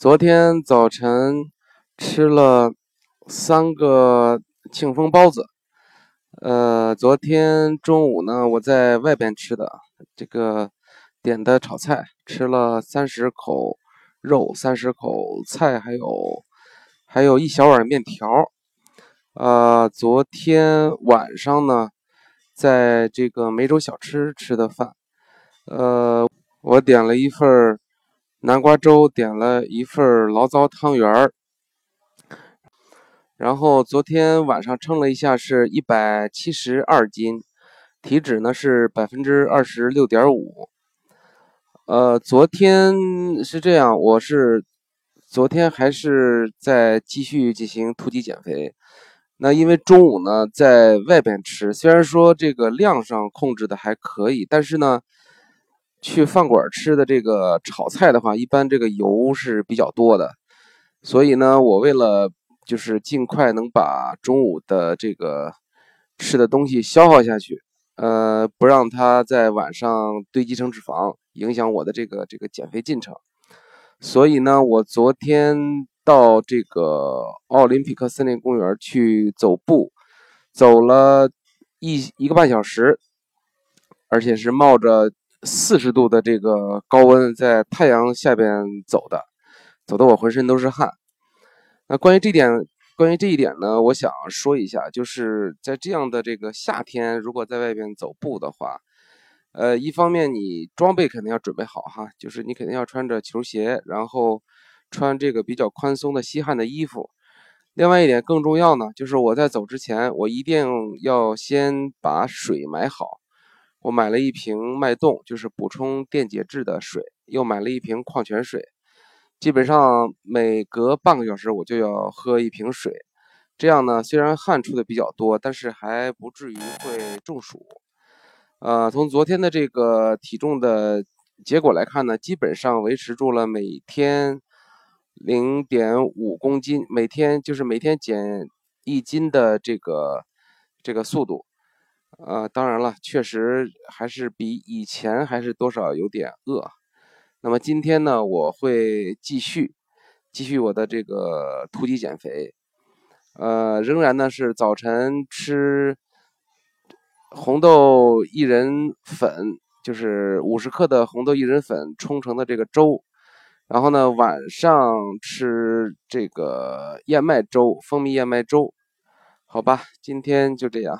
昨天早晨吃了三个庆丰包子，呃，昨天中午呢，我在外边吃的，这个点的炒菜，吃了三十口肉，三十口菜，还有还有一小碗面条。呃，昨天晚上呢，在这个梅州小吃吃的饭，呃，我点了一份南瓜粥，点了一份醪糟汤圆儿，然后昨天晚上称了一下，是一百七十二斤，体脂呢是百分之二十六点五。呃，昨天是这样，我是昨天还是在继续进行突击减肥。那因为中午呢在外边吃，虽然说这个量上控制的还可以，但是呢。去饭馆吃的这个炒菜的话，一般这个油是比较多的，所以呢，我为了就是尽快能把中午的这个吃的东西消耗下去，呃，不让它在晚上堆积成脂肪，影响我的这个这个减肥进程。所以呢，我昨天到这个奥林匹克森林公园去走步，走了一一个半小时，而且是冒着。四十度的这个高温，在太阳下边走的，走的我浑身都是汗。那关于这点，关于这一点呢，我想说一下，就是在这样的这个夏天，如果在外边走步的话，呃，一方面你装备肯定要准备好哈，就是你肯定要穿着球鞋，然后穿这个比较宽松的吸汗的衣服。另外一点更重要呢，就是我在走之前，我一定要先把水买好。我买了一瓶脉动，就是补充电解质的水，又买了一瓶矿泉水。基本上每隔半个小时我就要喝一瓶水，这样呢，虽然汗出的比较多，但是还不至于会中暑。呃，从昨天的这个体重的结果来看呢，基本上维持住了每天零点五公斤，每天就是每天减一斤的这个这个速度。呃，当然了，确实还是比以前还是多少有点饿。那么今天呢，我会继续继续我的这个突击减肥。呃，仍然呢是早晨吃红豆薏仁粉，就是五十克的红豆薏仁粉冲成的这个粥。然后呢，晚上吃这个燕麦粥，蜂蜜燕麦粥。好吧，今天就这样。